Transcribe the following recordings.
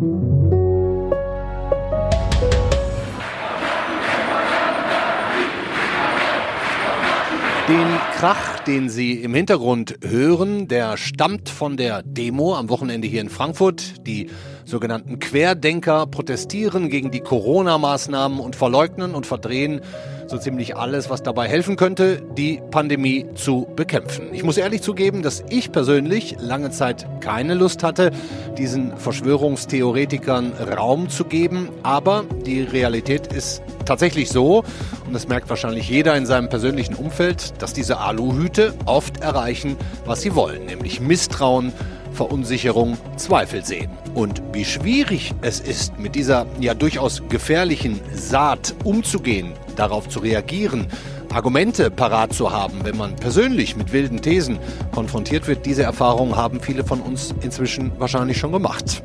Den Krach, den Sie im Hintergrund hören, der stammt von der Demo am Wochenende hier in Frankfurt. Die sogenannten Querdenker protestieren gegen die Corona-Maßnahmen und verleugnen und verdrehen so ziemlich alles, was dabei helfen könnte, die Pandemie zu bekämpfen. Ich muss ehrlich zugeben, dass ich persönlich lange Zeit keine Lust hatte, diesen Verschwörungstheoretikern Raum zu geben. Aber die Realität ist tatsächlich so, und das merkt wahrscheinlich jeder in seinem persönlichen Umfeld, dass diese Aluhüte oft erreichen, was sie wollen, nämlich Misstrauen, Verunsicherung, Zweifel sehen. Und wie schwierig es ist, mit dieser ja durchaus gefährlichen Saat umzugehen, darauf zu reagieren, Argumente parat zu haben, wenn man persönlich mit wilden Thesen konfrontiert wird, diese Erfahrungen haben viele von uns inzwischen wahrscheinlich schon gemacht.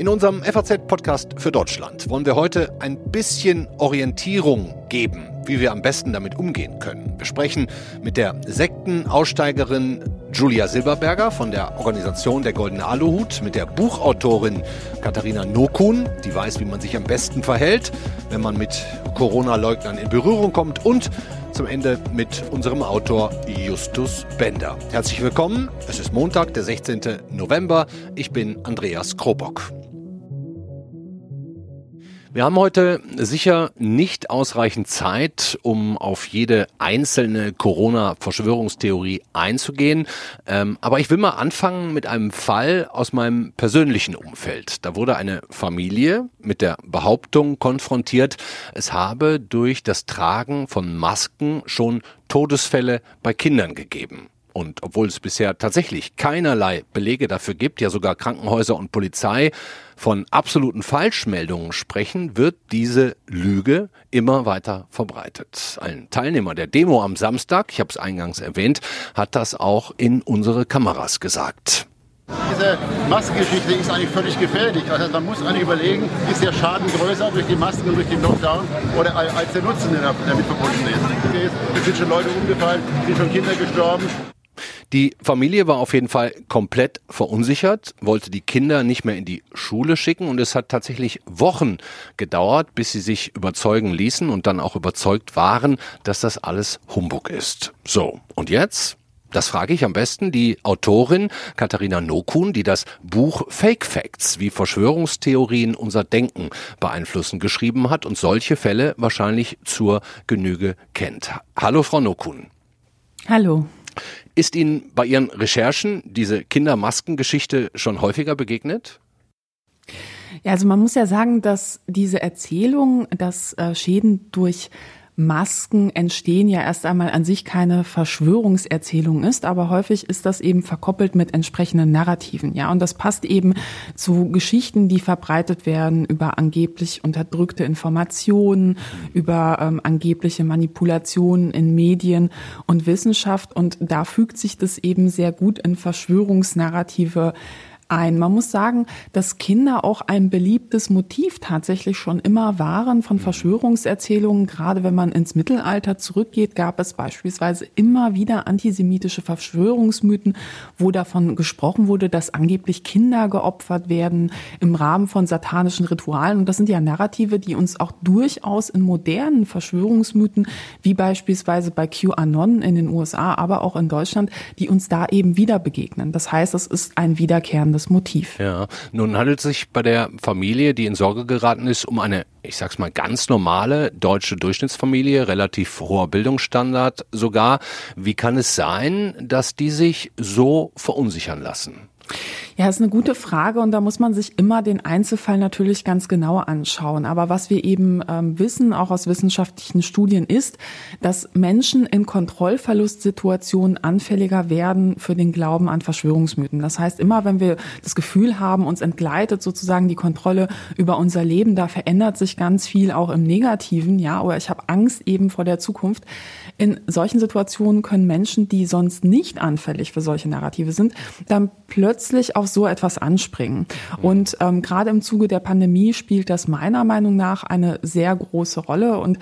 In unserem FAZ-Podcast für Deutschland wollen wir heute ein bisschen Orientierung geben, wie wir am besten damit umgehen können. Wir sprechen mit der Sektenaussteigerin Julia Silberberger von der Organisation Der Goldene Aluhut, mit der Buchautorin Katharina Nokun, die weiß, wie man sich am besten verhält, wenn man mit Corona-Leugnern in Berührung kommt und zum Ende mit unserem Autor Justus Bender. Herzlich willkommen. Es ist Montag, der 16. November. Ich bin Andreas Krobock. Wir haben heute sicher nicht ausreichend Zeit, um auf jede einzelne Corona-Verschwörungstheorie einzugehen. Ähm, aber ich will mal anfangen mit einem Fall aus meinem persönlichen Umfeld. Da wurde eine Familie mit der Behauptung konfrontiert, es habe durch das Tragen von Masken schon Todesfälle bei Kindern gegeben. Und obwohl es bisher tatsächlich keinerlei Belege dafür gibt, ja sogar Krankenhäuser und Polizei von absoluten Falschmeldungen sprechen, wird diese Lüge immer weiter verbreitet. Ein Teilnehmer der Demo am Samstag, ich habe es eingangs erwähnt, hat das auch in unsere Kameras gesagt. Diese Maskengeschichte ist eigentlich völlig gefährlich. Also man muss eigentlich überlegen, ist der Schaden größer durch die Masken und durch den Lockdown oder als der Nutzen, der damit verbunden ist. Es sind schon Leute umgefallen, sind schon Kinder gestorben. Die Familie war auf jeden Fall komplett verunsichert, wollte die Kinder nicht mehr in die Schule schicken und es hat tatsächlich Wochen gedauert, bis sie sich überzeugen ließen und dann auch überzeugt waren, dass das alles Humbug ist. So, und jetzt? Das frage ich am besten die Autorin Katharina Nokun, die das Buch Fake Facts, wie Verschwörungstheorien unser Denken beeinflussen, geschrieben hat und solche Fälle wahrscheinlich zur Genüge kennt. Hallo, Frau Nokun. Hallo. Ist Ihnen bei Ihren Recherchen diese Kindermaskengeschichte schon häufiger begegnet? Ja, also man muss ja sagen, dass diese Erzählung, dass äh, Schäden durch Masken entstehen ja erst einmal an sich keine Verschwörungserzählung ist, aber häufig ist das eben verkoppelt mit entsprechenden Narrativen, ja. Und das passt eben zu Geschichten, die verbreitet werden über angeblich unterdrückte Informationen, über ähm, angebliche Manipulationen in Medien und Wissenschaft. Und da fügt sich das eben sehr gut in Verschwörungsnarrative ein. Man muss sagen, dass Kinder auch ein beliebtes Motiv tatsächlich schon immer waren von Verschwörungserzählungen. Gerade wenn man ins Mittelalter zurückgeht, gab es beispielsweise immer wieder antisemitische Verschwörungsmythen, wo davon gesprochen wurde, dass angeblich Kinder geopfert werden im Rahmen von satanischen Ritualen. Und das sind ja Narrative, die uns auch durchaus in modernen Verschwörungsmythen, wie beispielsweise bei QAnon in den USA, aber auch in Deutschland, die uns da eben wieder begegnen. Das heißt, es ist ein wiederkehrendes das Motiv. Ja, nun handelt es sich bei der Familie, die in Sorge geraten ist, um eine, ich sag's mal, ganz normale deutsche Durchschnittsfamilie, relativ hoher Bildungsstandard sogar. Wie kann es sein, dass die sich so verunsichern lassen? Ja, ist eine gute Frage und da muss man sich immer den Einzelfall natürlich ganz genau anschauen. Aber was wir eben ähm, wissen, auch aus wissenschaftlichen Studien, ist, dass Menschen in Kontrollverlustsituationen anfälliger werden für den Glauben an Verschwörungsmythen. Das heißt, immer wenn wir das Gefühl haben, uns entgleitet sozusagen die Kontrolle über unser Leben, da verändert sich ganz viel auch im Negativen, ja, oder ich habe Angst eben vor der Zukunft. In solchen Situationen können Menschen, die sonst nicht anfällig für solche Narrative sind, dann plötzlich auf so etwas anspringen. Und ähm, gerade im Zuge der Pandemie spielt das meiner Meinung nach eine sehr große Rolle. Und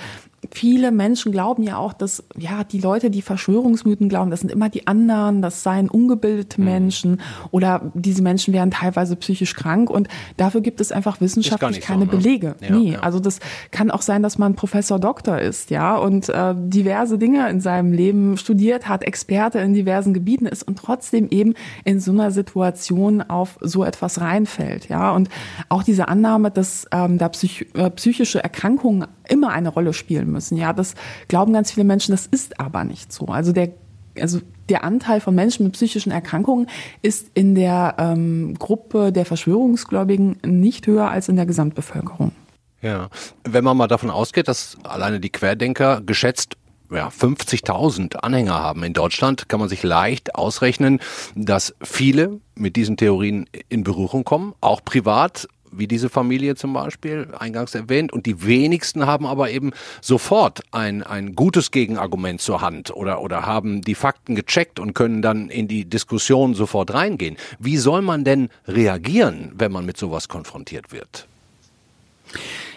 viele Menschen glauben ja auch, dass ja die Leute, die Verschwörungsmythen glauben, das sind immer die anderen, das seien ungebildete mhm. Menschen oder diese Menschen wären teilweise psychisch krank und dafür gibt es einfach wissenschaftlich keine so, ne? Belege. Ja, nee, ja. also das kann auch sein, dass man Professor Doktor ist, ja, und äh, diverse Dinge in seinem Leben studiert hat, Experte in diversen Gebieten ist und trotzdem eben in so einer Situation auf so etwas reinfällt, ja, und auch diese Annahme, dass ähm, da psych äh, psychische Erkrankungen immer eine Rolle spielen müssen. Ja, das glauben ganz viele Menschen, das ist aber nicht so. Also der also der Anteil von Menschen mit psychischen Erkrankungen ist in der ähm, Gruppe der Verschwörungsgläubigen nicht höher als in der Gesamtbevölkerung. Ja, wenn man mal davon ausgeht, dass alleine die Querdenker geschätzt ja, 50.000 Anhänger haben in Deutschland, kann man sich leicht ausrechnen, dass viele mit diesen Theorien in Berührung kommen, auch privat wie diese Familie zum Beispiel, eingangs erwähnt, und die wenigsten haben aber eben sofort ein, ein gutes Gegenargument zur Hand oder, oder haben die Fakten gecheckt und können dann in die Diskussion sofort reingehen. Wie soll man denn reagieren, wenn man mit sowas konfrontiert wird?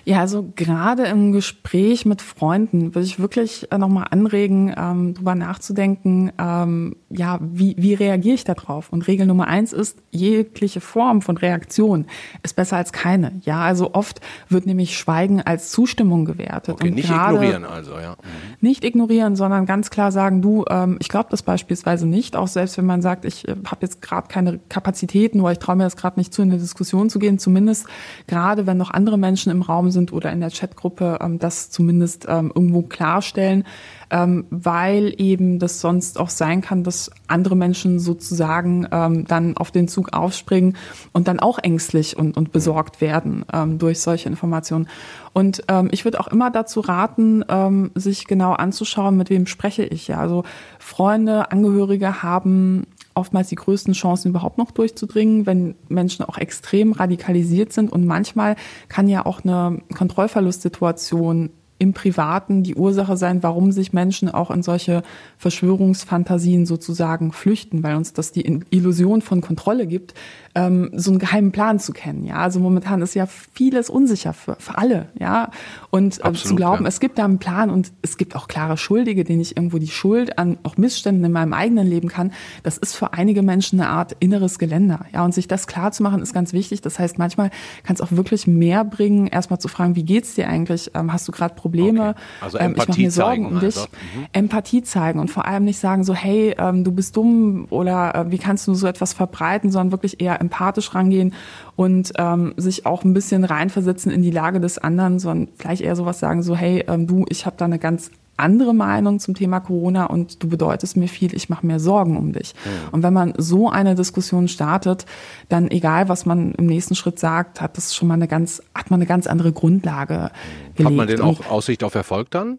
Ja, also gerade im Gespräch mit Freunden würde ich wirklich äh, nochmal anregen, ähm, drüber nachzudenken, ähm, ja, wie, wie reagiere ich darauf? Und Regel Nummer eins ist, jegliche Form von Reaktion ist besser als keine. Ja, also oft wird nämlich Schweigen als Zustimmung gewertet. Okay, und nicht ignorieren also, ja. Mhm. Nicht ignorieren, sondern ganz klar sagen, du, ähm, ich glaube das beispielsweise nicht, auch selbst wenn man sagt, ich äh, habe jetzt gerade keine Kapazitäten oder ich traue mir das gerade nicht zu, in eine Diskussion zu gehen, zumindest gerade wenn noch andere Menschen im Raum sind oder in der Chatgruppe ähm, das zumindest ähm, irgendwo klarstellen, ähm, weil eben das sonst auch sein kann, dass andere Menschen sozusagen ähm, dann auf den Zug aufspringen und dann auch ängstlich und, und besorgt werden ähm, durch solche Informationen. Und ähm, ich würde auch immer dazu raten, ähm, sich genau anzuschauen, mit wem spreche ich. Ja, also Freunde, Angehörige haben oftmals die größten Chancen überhaupt noch durchzudringen, wenn Menschen auch extrem radikalisiert sind. Und manchmal kann ja auch eine Kontrollverlustsituation im Privaten die Ursache sein, warum sich Menschen auch in solche Verschwörungsfantasien sozusagen flüchten, weil uns das die Illusion von Kontrolle gibt, ähm, so einen geheimen Plan zu kennen. Ja, also momentan ist ja vieles unsicher für, für alle. Ja, und äh, Absolut, zu glauben, ja. es gibt da einen Plan und es gibt auch klare Schuldige, denen ich irgendwo die Schuld an auch Missständen in meinem eigenen Leben kann. Das ist für einige Menschen eine Art inneres Geländer. Ja, und sich das klar zu machen ist ganz wichtig. Das heißt, manchmal kann es auch wirklich mehr bringen, erstmal zu fragen, wie geht's dir eigentlich? Ähm, hast du gerade Probleme? Okay. Also ähm, ich mache mir Sorgen um dich. Mhm. Empathie zeigen und vor allem nicht sagen so, hey, ähm, du bist dumm oder äh, wie kannst du so etwas verbreiten, sondern wirklich eher empathisch rangehen und ähm, sich auch ein bisschen reinversetzen in die Lage des anderen, sondern vielleicht eher sowas sagen so, hey, ähm, du, ich habe da eine ganz andere Meinung zum Thema Corona und du bedeutest mir viel, ich mache mir Sorgen um dich. Mhm. Und wenn man so eine Diskussion startet, dann egal, was man im nächsten Schritt sagt, hat das schon mal eine ganz, hat man eine ganz andere Grundlage gelegt. Hat man denn auch Aussicht auf Erfolg dann?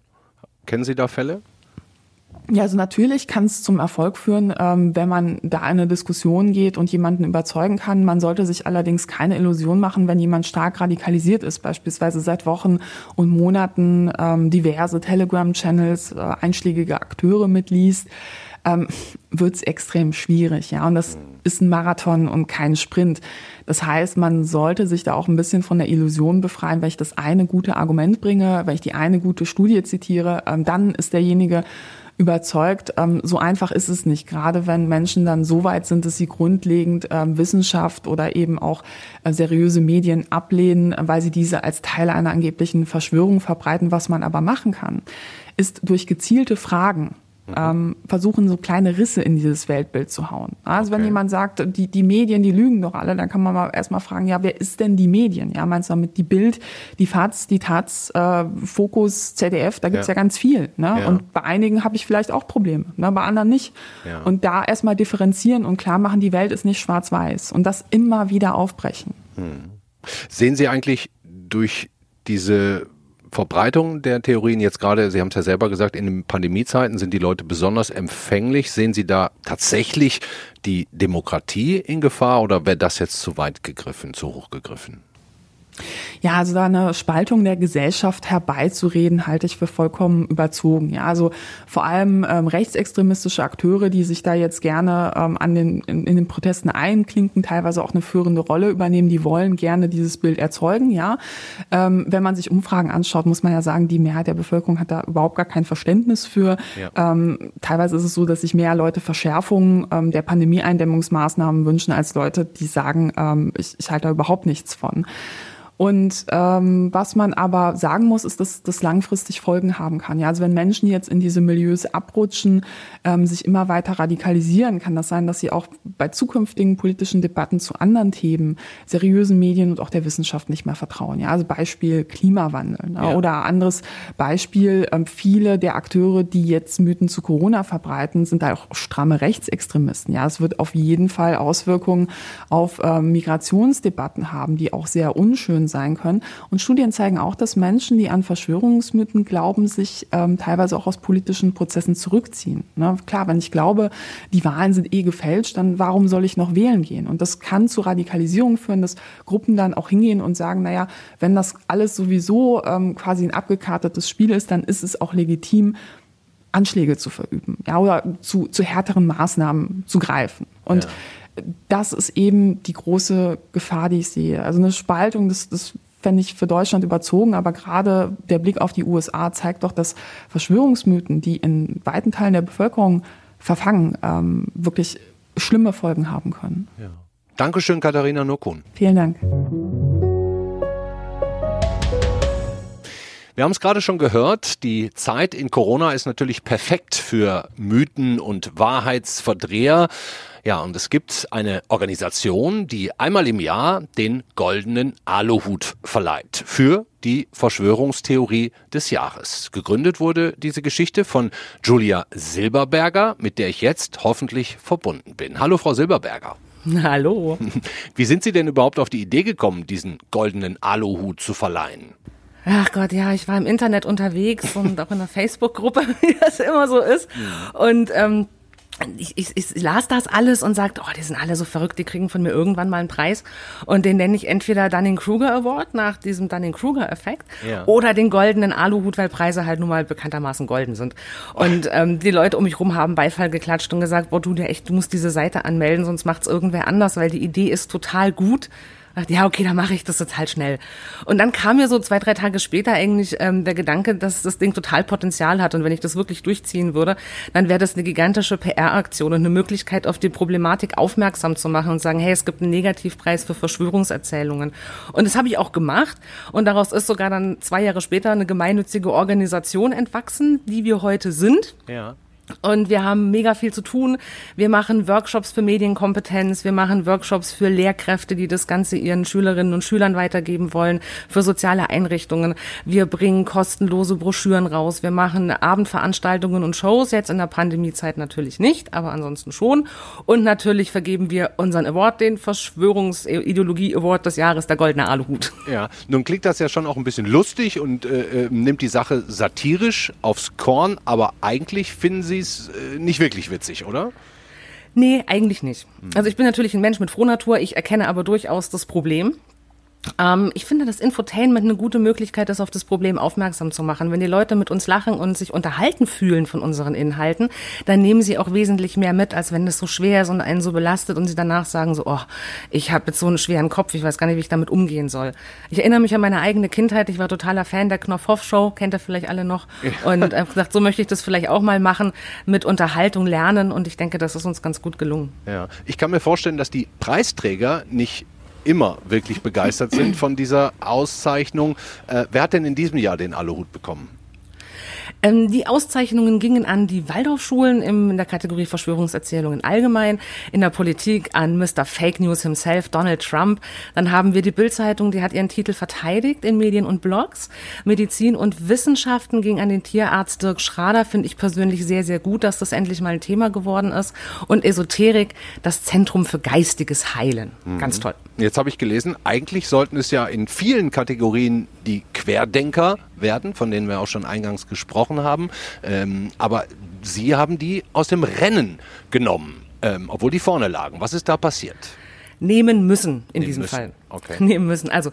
Kennen Sie da Fälle? Ja, also natürlich kann es zum Erfolg führen, ähm, wenn man da in eine Diskussion geht und jemanden überzeugen kann. Man sollte sich allerdings keine Illusion machen, wenn jemand stark radikalisiert ist, beispielsweise seit Wochen und Monaten ähm, diverse Telegram-Channels, äh, einschlägige Akteure mitliest, ähm, wird es extrem schwierig. Ja, und das ist ein Marathon und kein Sprint. Das heißt, man sollte sich da auch ein bisschen von der Illusion befreien, wenn ich das eine gute Argument bringe, wenn ich die eine gute Studie zitiere, ähm, dann ist derjenige überzeugt. Ähm, so einfach ist es nicht, gerade wenn Menschen dann so weit sind, dass sie grundlegend ähm, Wissenschaft oder eben auch äh, seriöse Medien ablehnen, weil sie diese als Teil einer angeblichen Verschwörung verbreiten. Was man aber machen kann, ist durch gezielte Fragen ähm, versuchen, so kleine Risse in dieses Weltbild zu hauen. Also okay. wenn jemand sagt, die, die Medien, die lügen doch alle, dann kann man mal erstmal fragen, ja, wer ist denn die Medien? Ja, meinst du damit die Bild, die FAZ, die Taz, äh, Fokus, ZDF, da gibt's ja. ja ganz viel. Ne? Ja. Und bei einigen habe ich vielleicht auch Probleme, ne? bei anderen nicht. Ja. Und da erstmal differenzieren und klar machen, die Welt ist nicht schwarz-weiß und das immer wieder aufbrechen. Hm. Sehen Sie eigentlich durch diese Verbreitung der Theorien jetzt gerade, Sie haben es ja selber gesagt, in den Pandemiezeiten sind die Leute besonders empfänglich. Sehen Sie da tatsächlich die Demokratie in Gefahr oder wäre das jetzt zu weit gegriffen, zu hoch gegriffen? Ja, also da eine Spaltung der Gesellschaft herbeizureden, halte ich für vollkommen überzogen. Ja, also vor allem ähm, rechtsextremistische Akteure, die sich da jetzt gerne ähm, an den, in, in, den Protesten einklinken, teilweise auch eine führende Rolle übernehmen, die wollen gerne dieses Bild erzeugen. Ja, ähm, wenn man sich Umfragen anschaut, muss man ja sagen, die Mehrheit der Bevölkerung hat da überhaupt gar kein Verständnis für. Ja. Ähm, teilweise ist es so, dass sich mehr Leute Verschärfungen ähm, der Pandemieeindämmungsmaßnahmen wünschen als Leute, die sagen, ähm, ich, ich halte da überhaupt nichts von. Und ähm, was man aber sagen muss, ist, dass das langfristig Folgen haben kann. Ja, also wenn Menschen jetzt in diese Milieus abrutschen, ähm, sich immer weiter radikalisieren, kann das sein, dass sie auch bei zukünftigen politischen Debatten zu anderen Themen, seriösen Medien und auch der Wissenschaft nicht mehr vertrauen. Ja, also Beispiel Klimawandel ne? ja. oder anderes Beispiel. Ähm, viele der Akteure, die jetzt Mythen zu Corona verbreiten, sind da auch stramme Rechtsextremisten. Ja, es wird auf jeden Fall Auswirkungen auf ähm, Migrationsdebatten haben, die auch sehr unschön sein können. Und Studien zeigen auch, dass Menschen, die an Verschwörungsmythen glauben, sich ähm, teilweise auch aus politischen Prozessen zurückziehen. Ne? Klar, wenn ich glaube, die Wahlen sind eh gefälscht, dann warum soll ich noch wählen gehen? Und das kann zu Radikalisierung führen, dass Gruppen dann auch hingehen und sagen, naja, wenn das alles sowieso ähm, quasi ein abgekartetes Spiel ist, dann ist es auch legitim, Anschläge zu verüben, ja, oder zu, zu härteren Maßnahmen zu greifen. Und ja das ist eben die große Gefahr, die ich sehe. Also eine Spaltung, das, das fände ich für Deutschland überzogen, aber gerade der Blick auf die USA zeigt doch, dass Verschwörungsmythen, die in weiten Teilen der Bevölkerung verfangen, ähm, wirklich schlimme Folgen haben können. Ja. Dankeschön, Katharina Nurkun. Vielen Dank. Wir haben es gerade schon gehört, die Zeit in Corona ist natürlich perfekt für Mythen und Wahrheitsverdreher. Ja, und es gibt eine Organisation, die einmal im Jahr den goldenen Aluhut verleiht für die Verschwörungstheorie des Jahres. Gegründet wurde diese Geschichte von Julia Silberberger, mit der ich jetzt hoffentlich verbunden bin. Hallo, Frau Silberberger. Hallo. Wie sind Sie denn überhaupt auf die Idee gekommen, diesen goldenen Aluhut zu verleihen? Ach Gott, ja, ich war im Internet unterwegs und auch in einer Facebook-Gruppe, wie das immer so ist. Und ähm, ich, ich, ich las das alles und sagte, oh, die sind alle so verrückt, die kriegen von mir irgendwann mal einen Preis. Und den nenne ich entweder Dunning-Kruger Award nach diesem Dunning-Kruger-Effekt ja. oder den goldenen Aluhut, weil Preise halt nun mal bekanntermaßen golden sind. Und ähm, die Leute um mich rum haben Beifall geklatscht und gesagt, boah, du dir echt, du musst diese Seite anmelden, sonst macht's irgendwer anders, weil die Idee ist total gut dachte, ja, okay, dann mache ich das jetzt halt schnell. Und dann kam mir so zwei, drei Tage später eigentlich ähm, der Gedanke, dass das Ding total Potenzial hat und wenn ich das wirklich durchziehen würde, dann wäre das eine gigantische PR-Aktion und eine Möglichkeit, auf die Problematik aufmerksam zu machen und sagen, hey, es gibt einen Negativpreis für Verschwörungserzählungen. Und das habe ich auch gemacht und daraus ist sogar dann zwei Jahre später eine gemeinnützige Organisation entwachsen, die wir heute sind. Ja. Und wir haben mega viel zu tun. Wir machen Workshops für Medienkompetenz, wir machen Workshops für Lehrkräfte, die das Ganze ihren Schülerinnen und Schülern weitergeben wollen, für soziale Einrichtungen. Wir bringen kostenlose Broschüren raus. Wir machen Abendveranstaltungen und Shows, jetzt in der Pandemiezeit natürlich nicht, aber ansonsten schon. Und natürlich vergeben wir unseren Award, den Verschwörungsideologie Award des Jahres, der Goldene Aluhut. Ja, nun klingt das ja schon auch ein bisschen lustig und äh, äh nimmt die Sache satirisch aufs Korn, aber eigentlich finden Sie es äh, nicht wirklich witzig, oder? Nee, eigentlich nicht. Also ich bin natürlich ein Mensch mit Frohnatur, ich erkenne aber durchaus das Problem. Ähm, ich finde, das Infotainment eine gute Möglichkeit ist, auf das Problem aufmerksam zu machen. Wenn die Leute mit uns lachen und sich unterhalten fühlen von unseren Inhalten, dann nehmen sie auch wesentlich mehr mit, als wenn das so schwer ist und einen so belastet und sie danach sagen so, oh, ich habe jetzt so einen schweren Kopf, ich weiß gar nicht, wie ich damit umgehen soll. Ich erinnere mich an meine eigene Kindheit. Ich war totaler Fan der Knopf-Hoff-Show, kennt ihr vielleicht alle noch. Und habe gesagt, so möchte ich das vielleicht auch mal machen, mit Unterhaltung lernen. Und ich denke, das ist uns ganz gut gelungen. Ja, ich kann mir vorstellen, dass die Preisträger nicht immer wirklich begeistert sind von dieser Auszeichnung. Äh, wer hat denn in diesem Jahr den Aluhut bekommen? Ähm, die Auszeichnungen gingen an die Waldorfschulen in der Kategorie Verschwörungserzählungen allgemein, in der Politik an Mr. Fake News himself, Donald Trump. Dann haben wir die Bildzeitung, die hat ihren Titel verteidigt in Medien und Blogs. Medizin und Wissenschaften ging an den Tierarzt Dirk Schrader, finde ich persönlich sehr, sehr gut, dass das endlich mal ein Thema geworden ist. Und Esoterik, das Zentrum für geistiges Heilen. Mhm. Ganz toll. Jetzt habe ich gelesen, eigentlich sollten es ja in vielen Kategorien die Querdenker werden, von denen wir auch schon eingangs gesprochen haben. Ähm, aber Sie haben die aus dem Rennen genommen, ähm, obwohl die vorne lagen. Was ist da passiert? Nehmen müssen in Nehmen diesem müssen. Fall. Okay. nehmen müssen. Also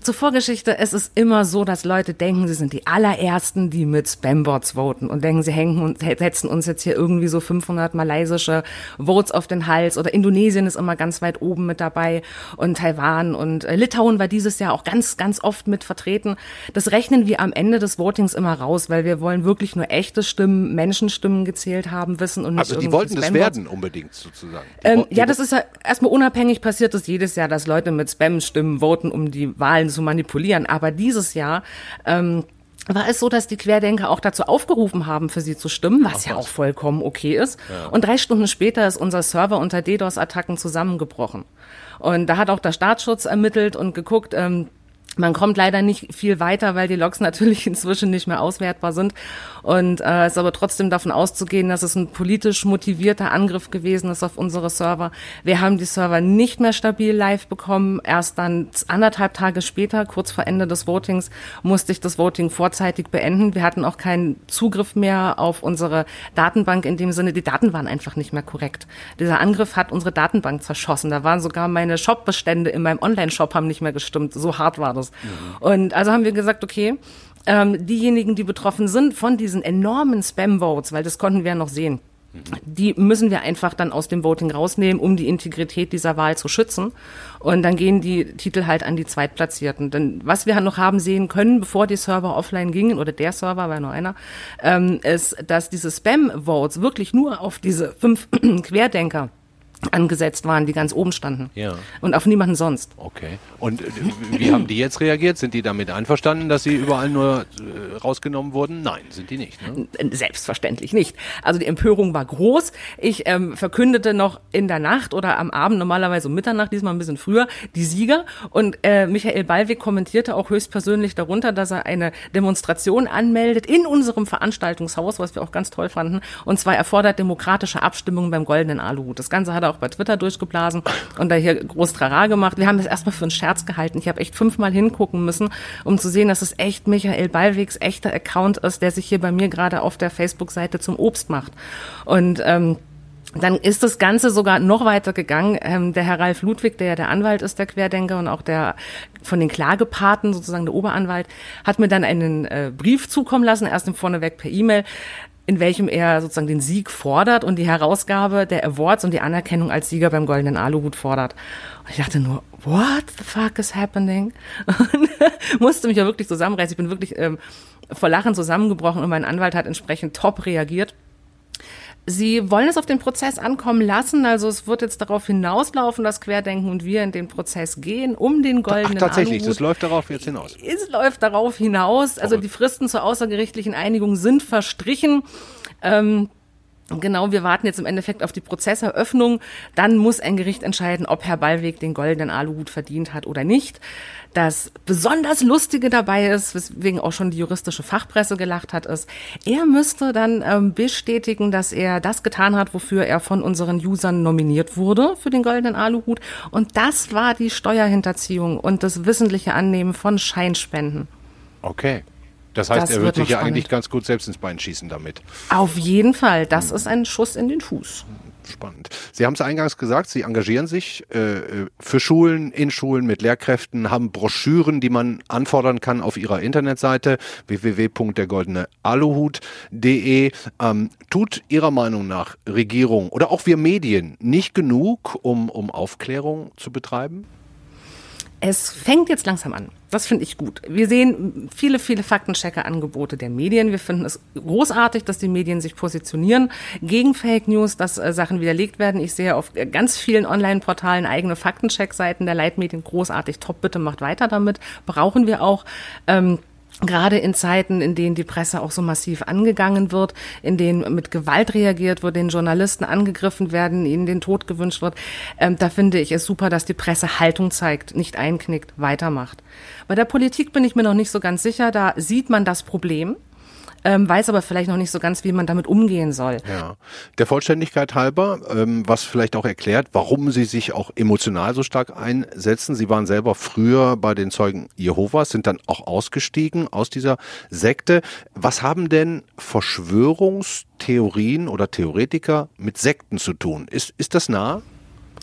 zur Vorgeschichte, es ist immer so, dass Leute denken, sie sind die allerersten, die mit Spambots voten und denken, sie hängen und setzen uns jetzt hier irgendwie so 500 malaysische Votes auf den Hals oder Indonesien ist immer ganz weit oben mit dabei und Taiwan und äh, Litauen war dieses Jahr auch ganz, ganz oft mit vertreten. Das rechnen wir am Ende des Votings immer raus, weil wir wollen wirklich nur echte Stimmen, Menschenstimmen gezählt haben, wissen und nicht Also die wollten das werden unbedingt sozusagen. Ähm, ja, das ist ja erstmal unabhängig passiert das jedes Jahr, dass Leute mit Spam-Stimmen voten, um die Wahlen zu manipulieren. Aber dieses Jahr ähm, war es so, dass die Querdenker auch dazu aufgerufen haben, für sie zu stimmen, was ja auch vollkommen okay ist. Und drei Stunden später ist unser Server unter DDoS-Attacken zusammengebrochen. Und da hat auch der Staatsschutz ermittelt und geguckt, ähm, man kommt leider nicht viel weiter, weil die Logs natürlich inzwischen nicht mehr auswertbar sind. Und äh, es ist aber trotzdem davon auszugehen, dass es ein politisch motivierter Angriff gewesen ist auf unsere Server. Wir haben die Server nicht mehr stabil live bekommen. Erst dann anderthalb Tage später, kurz vor Ende des Votings, musste ich das Voting vorzeitig beenden. Wir hatten auch keinen Zugriff mehr auf unsere Datenbank in dem Sinne, die Daten waren einfach nicht mehr korrekt. Dieser Angriff hat unsere Datenbank zerschossen. Da waren sogar meine Shopbestände in meinem Online-Shop haben nicht mehr gestimmt. So hart war das. Und also haben wir gesagt, okay, ähm, diejenigen, die betroffen sind von diesen enormen Spam-Votes, weil das konnten wir ja noch sehen, die müssen wir einfach dann aus dem Voting rausnehmen, um die Integrität dieser Wahl zu schützen. Und dann gehen die Titel halt an die Zweitplatzierten. Denn was wir noch haben sehen können, bevor die Server offline gingen, oder der Server war nur einer, ähm, ist, dass diese Spam-Votes wirklich nur auf diese fünf Querdenker angesetzt waren, die ganz oben standen. Ja. Und auf niemanden sonst. Okay. Und äh, wie haben die jetzt reagiert? Sind die damit einverstanden, dass sie überall nur äh, rausgenommen wurden? Nein, sind die nicht. Ne? Selbstverständlich nicht. Also die Empörung war groß. Ich ähm, verkündete noch in der Nacht oder am Abend, normalerweise um Mitternacht, diesmal ein bisschen früher, die Sieger. Und äh, Michael Ballweg kommentierte auch höchstpersönlich darunter, dass er eine Demonstration anmeldet in unserem Veranstaltungshaus, was wir auch ganz toll fanden. Und zwar erfordert demokratische Abstimmung beim Goldenen Aluhut. Das Ganze hat er auch bei Twitter durchgeblasen und da hier groß Trara gemacht. Wir haben das erstmal für einen Scherz gehalten. Ich habe echt fünfmal hingucken müssen, um zu sehen, dass es echt Michael Ballwegs echter Account ist, der sich hier bei mir gerade auf der Facebook-Seite zum Obst macht. Und ähm, dann ist das Ganze sogar noch weiter gegangen. Ähm, der Herr Ralf Ludwig, der ja der Anwalt ist, der Querdenker und auch der von den Klagepaten, sozusagen der Oberanwalt, hat mir dann einen äh, Brief zukommen lassen, erst im Vorneweg per E-Mail, in welchem er sozusagen den Sieg fordert und die Herausgabe der Awards und die Anerkennung als Sieger beim Goldenen Aluhut fordert. Und ich dachte nur, what the fuck is happening? Und musste mich ja wirklich zusammenreißen. Ich bin wirklich ähm, vor Lachen zusammengebrochen und mein Anwalt hat entsprechend top reagiert. Sie wollen es auf den Prozess ankommen lassen, also es wird jetzt darauf hinauslaufen, dass Querdenken und wir in den Prozess gehen, um den Ach, goldenen tatsächlich, Aluhut. das läuft darauf jetzt hinaus. Es läuft darauf hinaus. Also die Fristen zur außergerichtlichen Einigung sind verstrichen. Ähm, Genau, wir warten jetzt im Endeffekt auf die Prozesseröffnung. Dann muss ein Gericht entscheiden, ob Herr Ballweg den goldenen Aluhut verdient hat oder nicht. Das besonders Lustige dabei ist, weswegen auch schon die juristische Fachpresse gelacht hat, ist, er müsste dann ähm, bestätigen, dass er das getan hat, wofür er von unseren Usern nominiert wurde für den goldenen Aluhut. Und das war die Steuerhinterziehung und das wissentliche Annehmen von Scheinspenden. Okay. Das heißt, Das er wird sich ja eigentlich ganz gut selbst ins Bein schießen damit. Auf jeden Fall, das ist ein Schuss in den Fuß. Spannend. Sie haben es eingangs gesagt, Sie engagieren sich äh, äh, für Schulen, in Schulen mit Lehrkräften, haben Broschüren, die man anfordern kann auf Ihrer Internetseite www.dergoldenealuhut.de. Ähm, tut Ihrer Meinung nach Regierung oder auch wir Medien nicht genug, um, um Aufklärung zu betreiben? Es fängt jetzt langsam an. Das finde ich gut. Wir sehen viele, viele Faktenchecker-Angebote der Medien. Wir finden es großartig, dass die Medien sich positionieren gegen Fake News, dass äh, Sachen widerlegt werden. Ich sehe auf äh, ganz vielen Online-Portalen eigene Faktencheck-Seiten der Leitmedien großartig. Top, bitte macht weiter damit. Brauchen wir auch. Ähm, Gerade in Zeiten, in denen die Presse auch so massiv angegangen wird, in denen mit Gewalt reagiert wird, den Journalisten angegriffen werden, ihnen den Tod gewünscht wird, ähm, da finde ich es super, dass die Presse Haltung zeigt, nicht einknickt, weitermacht. Bei der Politik bin ich mir noch nicht so ganz sicher, da sieht man das Problem. Ähm, weiß aber vielleicht noch nicht so ganz, wie man damit umgehen soll. Ja. Der Vollständigkeit halber, ähm, was vielleicht auch erklärt, warum Sie sich auch emotional so stark einsetzen. Sie waren selber früher bei den Zeugen Jehovas, sind dann auch ausgestiegen aus dieser Sekte. Was haben denn Verschwörungstheorien oder Theoretiker mit Sekten zu tun? Ist, ist das nah?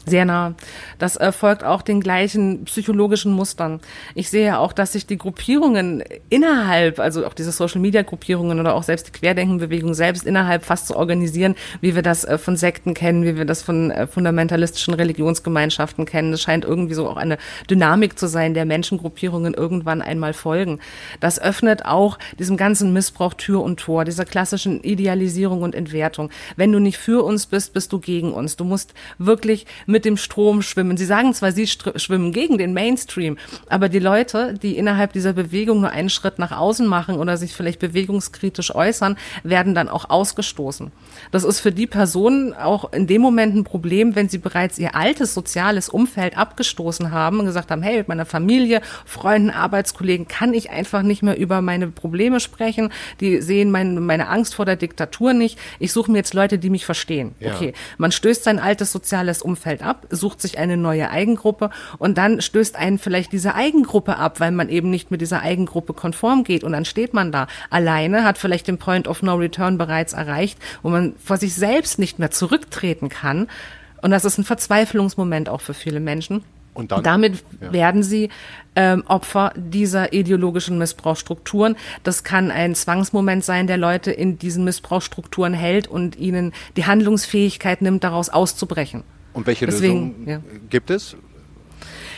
Sehr nah. Das äh, folgt auch den gleichen psychologischen Mustern. Ich sehe auch, dass sich die Gruppierungen innerhalb, also auch diese Social-Media-Gruppierungen oder auch selbst die Querdenkenbewegung selbst innerhalb fast zu organisieren, wie wir das äh, von Sekten kennen, wie wir das von äh, fundamentalistischen Religionsgemeinschaften kennen. Das scheint irgendwie so auch eine Dynamik zu sein, der Menschengruppierungen irgendwann einmal folgen. Das öffnet auch diesem ganzen Missbrauch Tür und Tor, dieser klassischen Idealisierung und Entwertung. Wenn du nicht für uns bist, bist du gegen uns. Du musst wirklich mit dem Strom schwimmen. Sie sagen zwar, sie schwimmen gegen den Mainstream, aber die Leute, die innerhalb dieser Bewegung nur einen Schritt nach außen machen oder sich vielleicht bewegungskritisch äußern, werden dann auch ausgestoßen. Das ist für die Personen auch in dem Moment ein Problem, wenn sie bereits ihr altes soziales Umfeld abgestoßen haben und gesagt haben, hey, mit meiner Familie, Freunden, Arbeitskollegen kann ich einfach nicht mehr über meine Probleme sprechen. Die sehen mein, meine Angst vor der Diktatur nicht. Ich suche mir jetzt Leute, die mich verstehen. Ja. Okay, man stößt sein altes soziales Umfeld halt ab, sucht sich eine neue Eigengruppe und dann stößt einen vielleicht diese Eigengruppe ab, weil man eben nicht mit dieser Eigengruppe konform geht und dann steht man da alleine, hat vielleicht den Point of No Return bereits erreicht, wo man vor sich selbst nicht mehr zurücktreten kann. Und das ist ein Verzweiflungsmoment auch für viele Menschen. Und dann, damit ja. werden sie ähm, Opfer dieser ideologischen Missbrauchsstrukturen. Das kann ein Zwangsmoment sein, der Leute in diesen Missbrauchsstrukturen hält und ihnen die Handlungsfähigkeit nimmt, daraus auszubrechen. Und welche Deswegen, Lösungen ja. gibt es?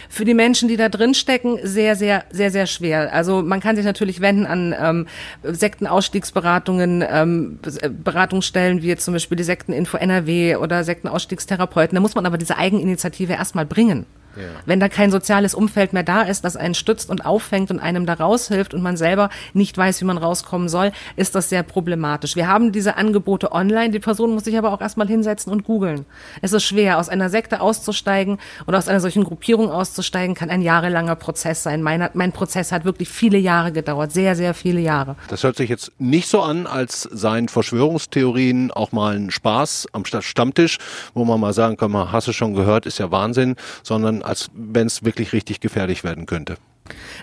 für die Menschen, die da drin stecken, sehr, sehr, sehr, sehr schwer. Also man kann sich natürlich wenden an ähm, Sektenausstiegsberatungen, ähm, Beratungsstellen wie jetzt zum Beispiel die Sekteninfo NRW oder Sektenausstiegstherapeuten. Da muss man aber diese Eigeninitiative erstmal bringen. Ja. Wenn da kein soziales Umfeld mehr da ist, das einen stützt und auffängt und einem da raushilft und man selber nicht weiß, wie man rauskommen soll, ist das sehr problematisch. Wir haben diese Angebote online, die Person muss sich aber auch erstmal hinsetzen und googeln. Es ist schwer, aus einer Sekte auszusteigen oder aus einer solchen Gruppierung auszusteigen, kann ein jahrelanger Prozess sein. Mein, mein Prozess hat wirklich viele Jahre gedauert, sehr, sehr viele Jahre. Das hört sich jetzt nicht so an, als seien Verschwörungstheorien auch mal ein Spaß am Stammtisch, wo man mal sagen kann, hast du schon gehört, ist ja Wahnsinn, sondern als wenn es wirklich richtig gefährlich werden könnte.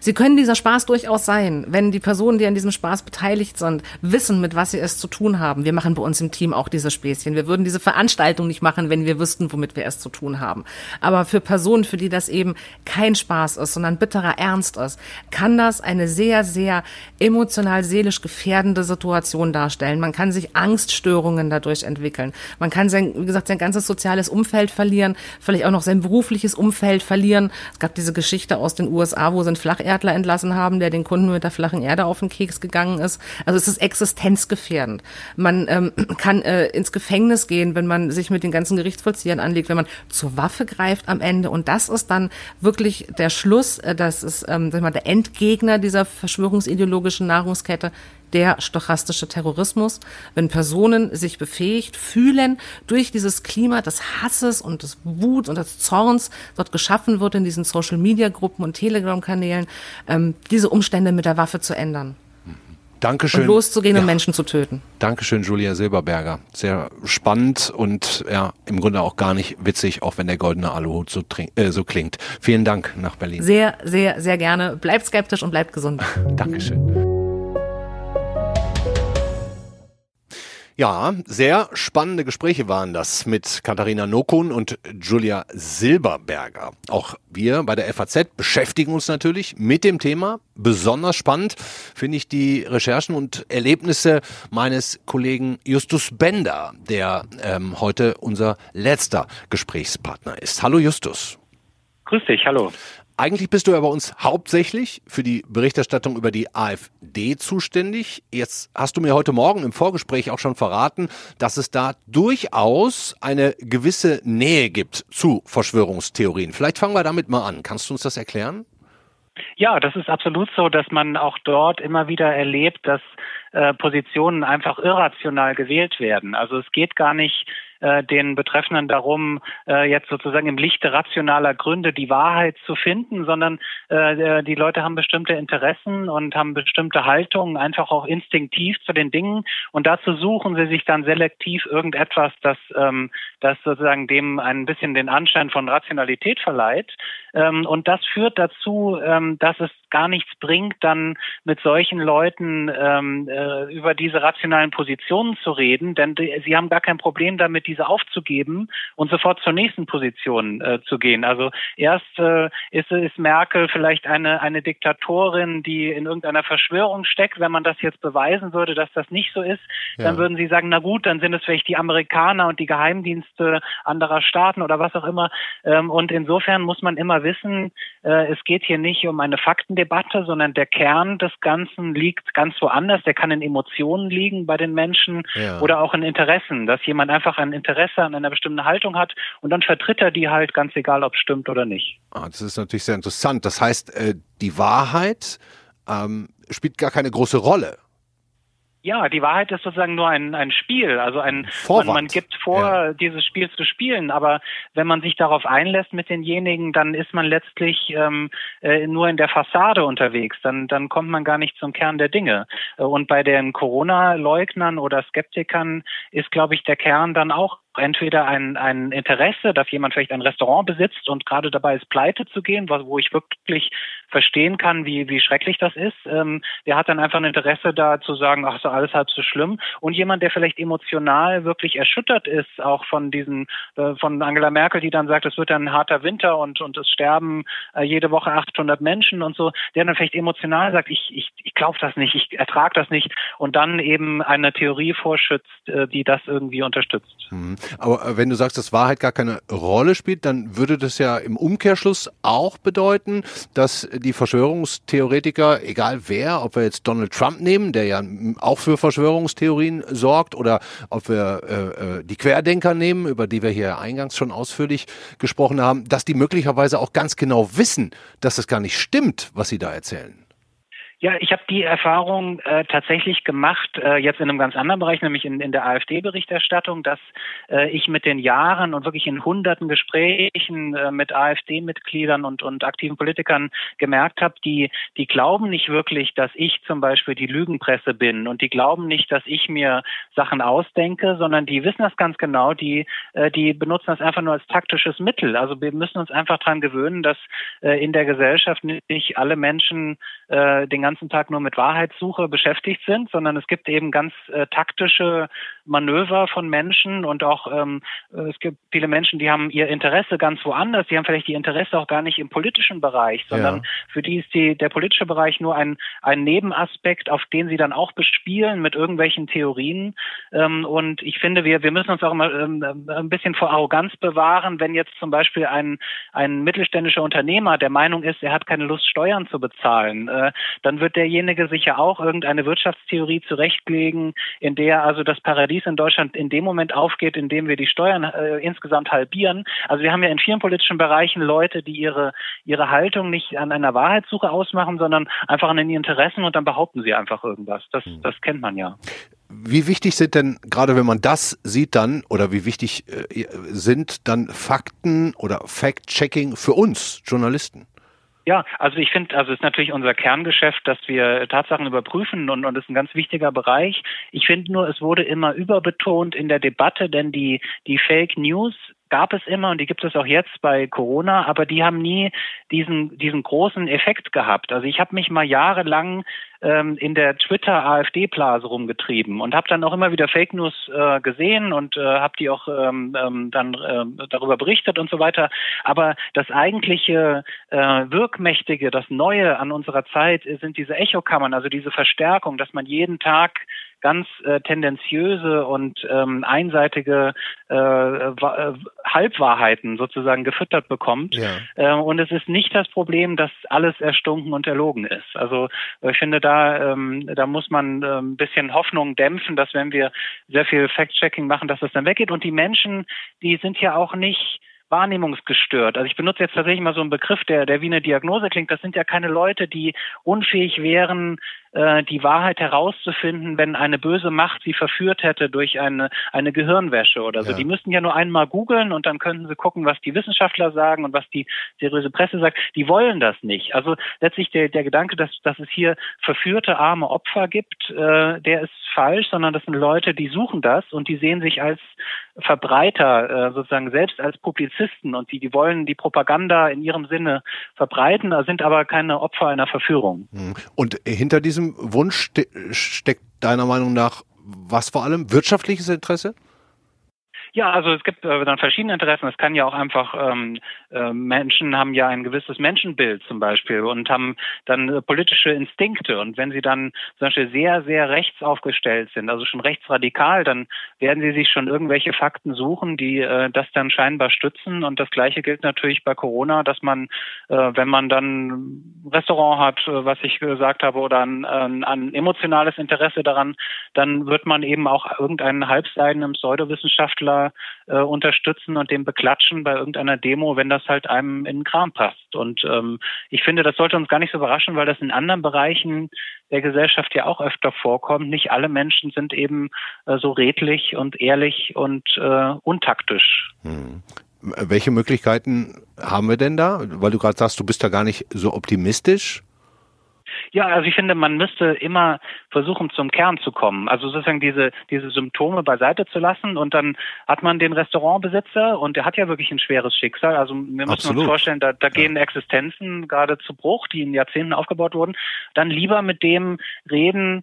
Sie können dieser Spaß durchaus sein, wenn die Personen, die an diesem Spaß beteiligt sind, wissen, mit was sie es zu tun haben. Wir machen bei uns im Team auch diese Späßchen. Wir würden diese Veranstaltung nicht machen, wenn wir wüssten, womit wir es zu tun haben. Aber für Personen, für die das eben kein Spaß ist, sondern bitterer Ernst ist, kann das eine sehr, sehr emotional, seelisch gefährdende Situation darstellen. Man kann sich Angststörungen dadurch entwickeln. Man kann sein, wie gesagt, sein ganzes soziales Umfeld verlieren, vielleicht auch noch sein berufliches Umfeld verlieren. Es gab diese Geschichte aus den USA, wo sie einen Flacherdler entlassen haben, der den Kunden mit der flachen Erde auf den Keks gegangen ist. Also es ist existenzgefährdend. Man ähm, kann äh, ins Gefängnis gehen, wenn man sich mit den ganzen Gerichtsvollziehern anlegt, wenn man zur Waffe greift am Ende. Und das ist dann wirklich der Schluss, äh, das ist ähm, sag mal, der Endgegner dieser verschwörungsideologischen Nahrungskette, der stochastische Terrorismus, wenn Personen sich befähigt fühlen, durch dieses Klima des Hasses und des Wut und des Zorns dort geschaffen wird in diesen Social-Media-Gruppen und Telegram-Kanälen, ähm, diese Umstände mit der Waffe zu ändern. Dankeschön. Und loszugehen ja. und Menschen zu töten. Dankeschön, Julia Silberberger. Sehr spannend und ja, im Grunde auch gar nicht witzig, auch wenn der goldene Aluhut so, äh, so klingt. Vielen Dank nach Berlin. Sehr, sehr, sehr gerne. Bleibt skeptisch und bleibt gesund. Dankeschön. Ja, sehr spannende Gespräche waren das mit Katharina Nokun und Julia Silberberger. Auch wir bei der FAZ beschäftigen uns natürlich mit dem Thema. Besonders spannend finde ich die Recherchen und Erlebnisse meines Kollegen Justus Bender, der ähm, heute unser letzter Gesprächspartner ist. Hallo Justus. Grüß dich, hallo. Eigentlich bist du ja bei uns hauptsächlich für die Berichterstattung über die AfD zuständig. Jetzt hast du mir heute Morgen im Vorgespräch auch schon verraten, dass es da durchaus eine gewisse Nähe gibt zu Verschwörungstheorien. Vielleicht fangen wir damit mal an. Kannst du uns das erklären? Ja, das ist absolut so, dass man auch dort immer wieder erlebt, dass äh, Positionen einfach irrational gewählt werden. Also es geht gar nicht äh, den Betreffenden darum, äh, jetzt sozusagen im Lichte rationaler Gründe die Wahrheit zu finden, sondern äh, die Leute haben bestimmte Interessen und haben bestimmte Haltungen, einfach auch instinktiv zu den Dingen. Und dazu suchen sie sich dann selektiv irgendetwas, das, ähm, das sozusagen dem ein bisschen den Anschein von Rationalität verleiht. Ähm, und das führt dazu, ähm, dass es gar nichts bringt, dann mit solchen Leuten ähm, äh, über diese rationalen Positionen zu reden, denn die, sie haben gar kein Problem damit, diese aufzugeben und sofort zur nächsten Position äh, zu gehen. Also erst äh, ist, ist Merkel vielleicht eine, eine Diktatorin, die in irgendeiner Verschwörung steckt. Wenn man das jetzt beweisen würde, dass das nicht so ist, ja. dann würden Sie sagen, na gut, dann sind es vielleicht die Amerikaner und die Geheimdienste anderer Staaten oder was auch immer. Ähm, und insofern muss man immer wissen, äh, es geht hier nicht um eine Faktendebatte, sondern der Kern des Ganzen liegt ganz woanders. Der kann in Emotionen liegen bei den Menschen ja. oder auch in Interessen, dass jemand einfach ein Interesse an einer bestimmten Haltung hat und dann vertritt er die halt ganz egal, ob es stimmt oder nicht. Ah, das ist natürlich sehr interessant. Das heißt, äh, die Wahrheit ähm, spielt gar keine große Rolle. Ja, die Wahrheit ist sozusagen nur ein, ein Spiel, also ein man, man gibt vor, ja. dieses Spiel zu spielen, aber wenn man sich darauf einlässt mit denjenigen, dann ist man letztlich ähm, äh, nur in der Fassade unterwegs, dann, dann kommt man gar nicht zum Kern der Dinge. Äh, und bei den Corona-Leugnern oder Skeptikern ist, glaube ich, der Kern dann auch entweder ein, ein Interesse, dass jemand vielleicht ein Restaurant besitzt und gerade dabei ist, pleite zu gehen, wo ich wirklich verstehen kann, wie, wie schrecklich das ist. Ähm, der hat dann einfach ein Interesse da zu sagen, ach so, alles halb so schlimm. Und jemand, der vielleicht emotional wirklich erschüttert ist, auch von diesen, äh, von Angela Merkel, die dann sagt, es wird ein harter Winter und, und es sterben äh, jede Woche 800 Menschen und so, der dann vielleicht emotional sagt, ich, ich, ich glaube das nicht, ich ertrage das nicht und dann eben eine Theorie vorschützt, äh, die das irgendwie unterstützt. Mhm. Aber äh, wenn du sagst, dass Wahrheit gar keine Rolle spielt, dann würde das ja im Umkehrschluss auch bedeuten, dass die Verschwörungstheoretiker, egal wer, ob wir jetzt Donald Trump nehmen, der ja auch für Verschwörungstheorien sorgt, oder ob wir äh, äh, die Querdenker nehmen, über die wir hier eingangs schon ausführlich gesprochen haben, dass die möglicherweise auch ganz genau wissen, dass es gar nicht stimmt, was sie da erzählen. Ja, ich habe die Erfahrung äh, tatsächlich gemacht, äh, jetzt in einem ganz anderen Bereich, nämlich in, in der AfD-Berichterstattung, dass äh, ich mit den Jahren und wirklich in hunderten Gesprächen äh, mit AfD-Mitgliedern und, und aktiven Politikern gemerkt habe, die, die glauben nicht wirklich, dass ich zum Beispiel die Lügenpresse bin und die glauben nicht, dass ich mir Sachen ausdenke, sondern die wissen das ganz genau, die, äh, die benutzen das einfach nur als taktisches Mittel. Also wir müssen uns einfach dran gewöhnen, dass äh, in der Gesellschaft nicht alle Menschen äh, den ganzen Tag nur mit Wahrheitssuche beschäftigt sind, sondern es gibt eben ganz äh, taktische Manöver von Menschen und auch ähm, es gibt viele Menschen, die haben ihr Interesse ganz woanders, die haben vielleicht die Interesse auch gar nicht im politischen Bereich, sondern ja. für die ist die, der politische Bereich nur ein, ein Nebenaspekt, auf den sie dann auch bespielen mit irgendwelchen Theorien. Ähm, und ich finde, wir, wir müssen uns auch immer ähm, ein bisschen vor Arroganz bewahren, wenn jetzt zum Beispiel ein, ein mittelständischer Unternehmer der Meinung ist, er hat keine Lust, Steuern zu bezahlen, äh, dann wird derjenige sich ja auch irgendeine Wirtschaftstheorie zurechtlegen, in der also das Paradies in Deutschland in dem Moment aufgeht, in dem wir die Steuern äh, insgesamt halbieren. Also wir haben ja in vielen politischen Bereichen Leute, die ihre, ihre Haltung nicht an einer Wahrheitssuche ausmachen, sondern einfach an ihren Interessen und dann behaupten sie einfach irgendwas. Das, hm. das kennt man ja. Wie wichtig sind denn, gerade wenn man das sieht dann, oder wie wichtig äh, sind dann Fakten oder Fact-Checking für uns Journalisten? Ja, also ich finde, also es ist natürlich unser Kerngeschäft, dass wir Tatsachen überprüfen und, und das ist ein ganz wichtiger Bereich. Ich finde nur, es wurde immer überbetont in der Debatte, denn die, die Fake News gab es immer und die gibt es auch jetzt bei Corona, aber die haben nie diesen, diesen großen Effekt gehabt. Also ich habe mich mal jahrelang ähm, in der Twitter-AfD-Blase rumgetrieben und habe dann auch immer wieder Fake News äh, gesehen und äh, habe die auch ähm, ähm, dann äh, darüber berichtet und so weiter. Aber das eigentliche äh, Wirkmächtige, das Neue an unserer Zeit sind diese Echokammern, also diese Verstärkung, dass man jeden Tag ganz äh, tendenziöse und ähm, einseitige äh, äh, Halbwahrheiten sozusagen gefüttert bekommt. Ja. Äh, und es ist nicht das Problem, dass alles erstunken und erlogen ist. Also ich finde, da, ähm, da muss man äh, ein bisschen Hoffnung dämpfen, dass wenn wir sehr viel Fact-Checking machen, dass das dann weggeht. Und die Menschen, die sind ja auch nicht wahrnehmungsgestört. Also ich benutze jetzt tatsächlich mal so einen Begriff, der, der wie eine Diagnose klingt. Das sind ja keine Leute, die unfähig wären, äh, die Wahrheit herauszufinden, wenn eine böse Macht sie verführt hätte durch eine, eine Gehirnwäsche oder so. Ja. Die müssten ja nur einmal googeln und dann könnten sie gucken, was die Wissenschaftler sagen und was die seriöse Presse sagt. Die wollen das nicht. Also letztlich der, der Gedanke, dass, dass es hier verführte arme Opfer gibt, äh, der ist falsch, sondern das sind Leute, die suchen das und die sehen sich als Verbreiter, äh, sozusagen selbst als Publizisten und die, die wollen die Propaganda in ihrem Sinne verbreiten, sind aber keine Opfer einer Verführung. Hm. Und hinter diesem Wunsch ste steckt deiner Meinung nach was vor allem? Wirtschaftliches Interesse? Ja, also es gibt äh, dann verschiedene Interessen. Es kann ja auch einfach ähm, äh, Menschen haben ja ein gewisses Menschenbild zum Beispiel und haben dann äh, politische Instinkte. Und wenn sie dann zum Beispiel sehr, sehr rechts aufgestellt sind, also schon rechtsradikal, dann werden sie sich schon irgendwelche Fakten suchen, die äh, das dann scheinbar stützen. Und das Gleiche gilt natürlich bei Corona, dass man, äh, wenn man dann ein Restaurant hat, äh, was ich gesagt habe, oder ein, ein, ein emotionales Interesse daran, dann wird man eben auch irgendeinen halbseidenen Pseudowissenschaftler äh, unterstützen und den beklatschen bei irgendeiner Demo, wenn das halt einem in den Kram passt. Und ähm, ich finde, das sollte uns gar nicht so überraschen, weil das in anderen Bereichen der Gesellschaft ja auch öfter vorkommt. Nicht alle Menschen sind eben äh, so redlich und ehrlich und äh, untaktisch. Hm. Welche Möglichkeiten haben wir denn da? Weil du gerade sagst, du bist da gar nicht so optimistisch. Ja, also ich finde, man müsste immer versuchen, zum Kern zu kommen. Also sozusagen diese, diese Symptome beiseite zu lassen und dann hat man den Restaurantbesitzer und der hat ja wirklich ein schweres Schicksal. Also wir müssen Absolut. uns vorstellen, da, da gehen ja. Existenzen gerade zu Bruch, die in Jahrzehnten aufgebaut wurden. Dann lieber mit dem reden,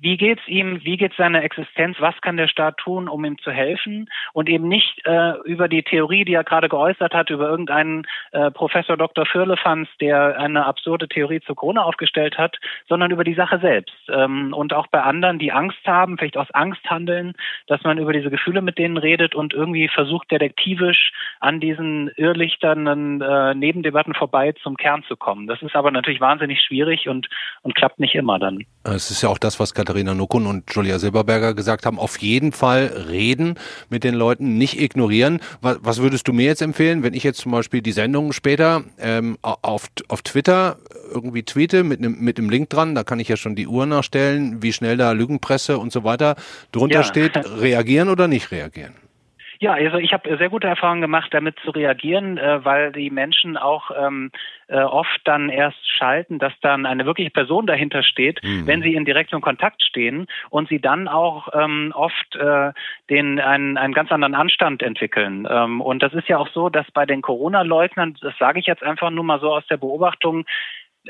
wie geht's ihm, wie geht seine Existenz, was kann der Staat tun, um ihm zu helfen und eben nicht äh, über die Theorie, die er gerade geäußert hat, über irgendeinen äh, Professor Dr. Firlefanz, der eine absurde Theorie zu Corona aufgestellt hat, sondern über die Sache selbst. Ähm, und auch bei anderen, die Angst haben, vielleicht aus Angst handeln, dass man über diese Gefühle mit denen redet und irgendwie versucht, detektivisch an diesen irrlichternden äh, Nebendebatten vorbei zum Kern zu kommen. Das ist aber natürlich wahnsinnig schwierig und, und klappt nicht immer dann. Es ist ja auch das, was Katharina Nuckun und Julia Silberberger gesagt haben, auf jeden Fall reden mit den Leuten, nicht ignorieren. Was, was würdest du mir jetzt empfehlen, wenn ich jetzt zum Beispiel die Sendung später ähm, auf, auf Twitter irgendwie tweete mit einem mit einem Link dran, da kann ich ja schon die Uhr nachstellen, wie schnell da Lügenpresse und so weiter drunter ja. steht, reagieren oder nicht reagieren? Ja, also ich habe sehr gute Erfahrungen gemacht, damit zu reagieren, äh, weil die Menschen auch ähm, äh, oft dann erst schalten, dass dann eine wirkliche Person dahinter steht, mhm. wenn sie in direktem Kontakt stehen und sie dann auch ähm, oft äh, den einen, einen ganz anderen Anstand entwickeln. Ähm, und das ist ja auch so, dass bei den Corona-Leugnern, das sage ich jetzt einfach nur mal so aus der Beobachtung,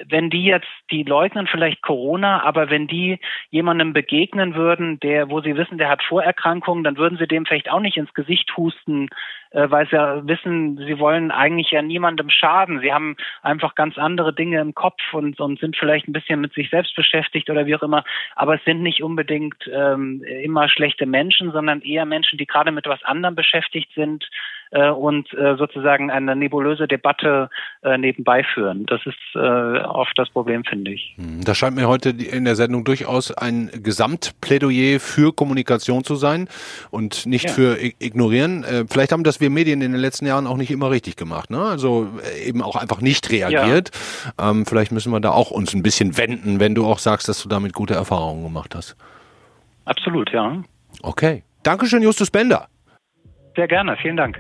wenn die jetzt, die leugnen vielleicht Corona, aber wenn die jemandem begegnen würden, der, wo sie wissen, der hat Vorerkrankungen, dann würden sie dem vielleicht auch nicht ins Gesicht husten, äh, weil sie ja wissen, sie wollen eigentlich ja niemandem schaden. Sie haben einfach ganz andere Dinge im Kopf und, und sind vielleicht ein bisschen mit sich selbst beschäftigt oder wie auch immer. Aber es sind nicht unbedingt ähm, immer schlechte Menschen, sondern eher Menschen, die gerade mit was anderem beschäftigt sind, äh, und äh, sozusagen eine nebulöse Debatte äh, nebenbei führen. Das ist äh, oft das Problem, finde ich. Hm, das scheint mir heute in der Sendung durchaus ein Gesamtplädoyer für Kommunikation zu sein und nicht ja. für ignorieren. Äh, vielleicht haben das wir Medien in den letzten Jahren auch nicht immer richtig gemacht. Ne? Also äh, eben auch einfach nicht reagiert. Ja. Ähm, vielleicht müssen wir da auch uns ein bisschen wenden, wenn du auch sagst, dass du damit gute Erfahrungen gemacht hast. Absolut, ja. Okay. Dankeschön, Justus Bender. Sehr gerne, vielen Dank.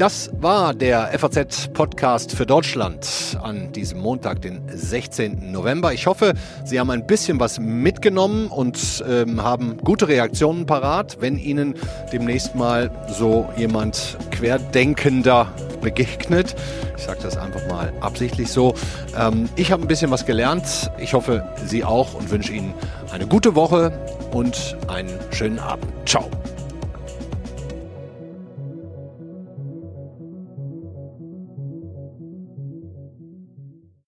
Das war der FAZ-Podcast für Deutschland an diesem Montag, den 16. November. Ich hoffe, Sie haben ein bisschen was mitgenommen und ähm, haben gute Reaktionen parat, wenn Ihnen demnächst mal so jemand Querdenkender begegnet. Ich sage das einfach mal absichtlich so. Ähm, ich habe ein bisschen was gelernt. Ich hoffe, Sie auch und wünsche Ihnen eine gute Woche und einen schönen Abend. Ciao.